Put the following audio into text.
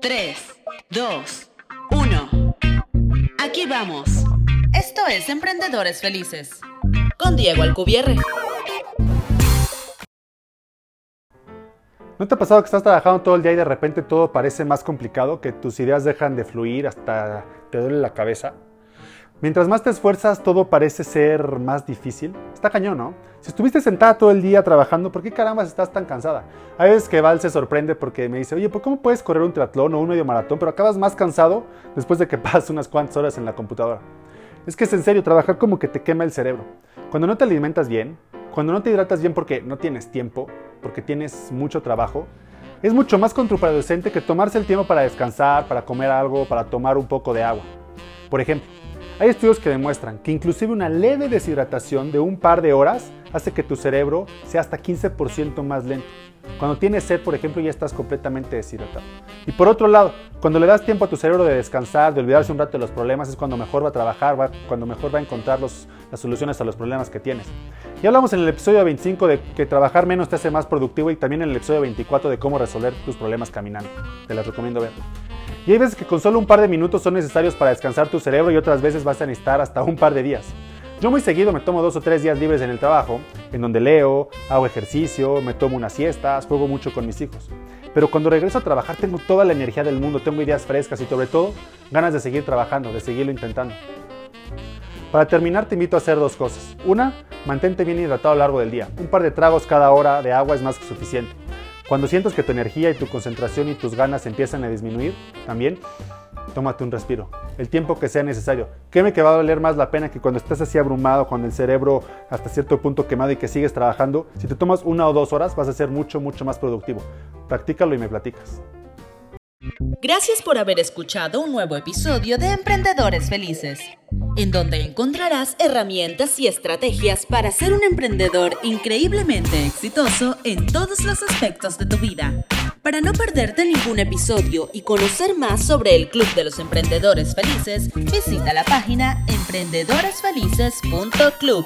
3, 2, 1. Aquí vamos. Esto es Emprendedores Felices. Con Diego Alcubierre. ¿No te ha pasado que estás trabajando todo el día y de repente todo parece más complicado, que tus ideas dejan de fluir, hasta te duele la cabeza? Mientras más te esfuerzas, todo parece ser más difícil. Está cañón, ¿no? Si estuviste sentada todo el día trabajando, ¿por qué caramba estás tan cansada? Hay veces que Val se sorprende porque me dice, oye, ¿por cómo puedes correr un triatlón o un medio maratón, pero acabas más cansado después de que pasas unas cuantas horas en la computadora? Es que es en serio, trabajar como que te quema el cerebro. Cuando no te alimentas bien, cuando no te hidratas bien porque no tienes tiempo, porque tienes mucho trabajo, es mucho más contraproducente que tomarse el tiempo para descansar, para comer algo, para tomar un poco de agua. Por ejemplo, hay estudios que demuestran que inclusive una leve deshidratación de un par de horas hace que tu cerebro sea hasta 15% más lento. Cuando tienes sed, por ejemplo, ya estás completamente deshidratado. Y por otro lado, cuando le das tiempo a tu cerebro de descansar, de olvidarse un rato de los problemas, es cuando mejor va a trabajar, cuando mejor va a encontrar las soluciones a los problemas que tienes. Ya hablamos en el episodio 25 de que trabajar menos te hace más productivo y también en el episodio 24 de cómo resolver tus problemas caminando. Te las recomiendo ver. Y hay veces que con solo un par de minutos son necesarios para descansar tu cerebro y otras veces vas a necesitar hasta un par de días. Yo muy seguido me tomo dos o tres días libres en el trabajo, en donde leo, hago ejercicio, me tomo unas siestas, juego mucho con mis hijos. Pero cuando regreso a trabajar tengo toda la energía del mundo, tengo ideas frescas y sobre todo ganas de seguir trabajando, de seguirlo intentando. Para terminar te invito a hacer dos cosas. Una, mantente bien hidratado a lo largo del día. Un par de tragos cada hora de agua es más que suficiente. Cuando sientas que tu energía y tu concentración y tus ganas empiezan a disminuir, también tómate un respiro, el tiempo que sea necesario. Créeme que va a valer más la pena que cuando estás así abrumado, con el cerebro hasta cierto punto quemado y que sigues trabajando, si te tomas una o dos horas vas a ser mucho, mucho más productivo. Practícalo y me platicas. Gracias por haber escuchado un nuevo episodio de Emprendedores Felices, en donde encontrarás herramientas y estrategias para ser un emprendedor increíblemente exitoso en todos los aspectos de tu vida. Para no perderte ningún episodio y conocer más sobre el Club de los Emprendedores Felices, visita la página emprendedoresfelices.club.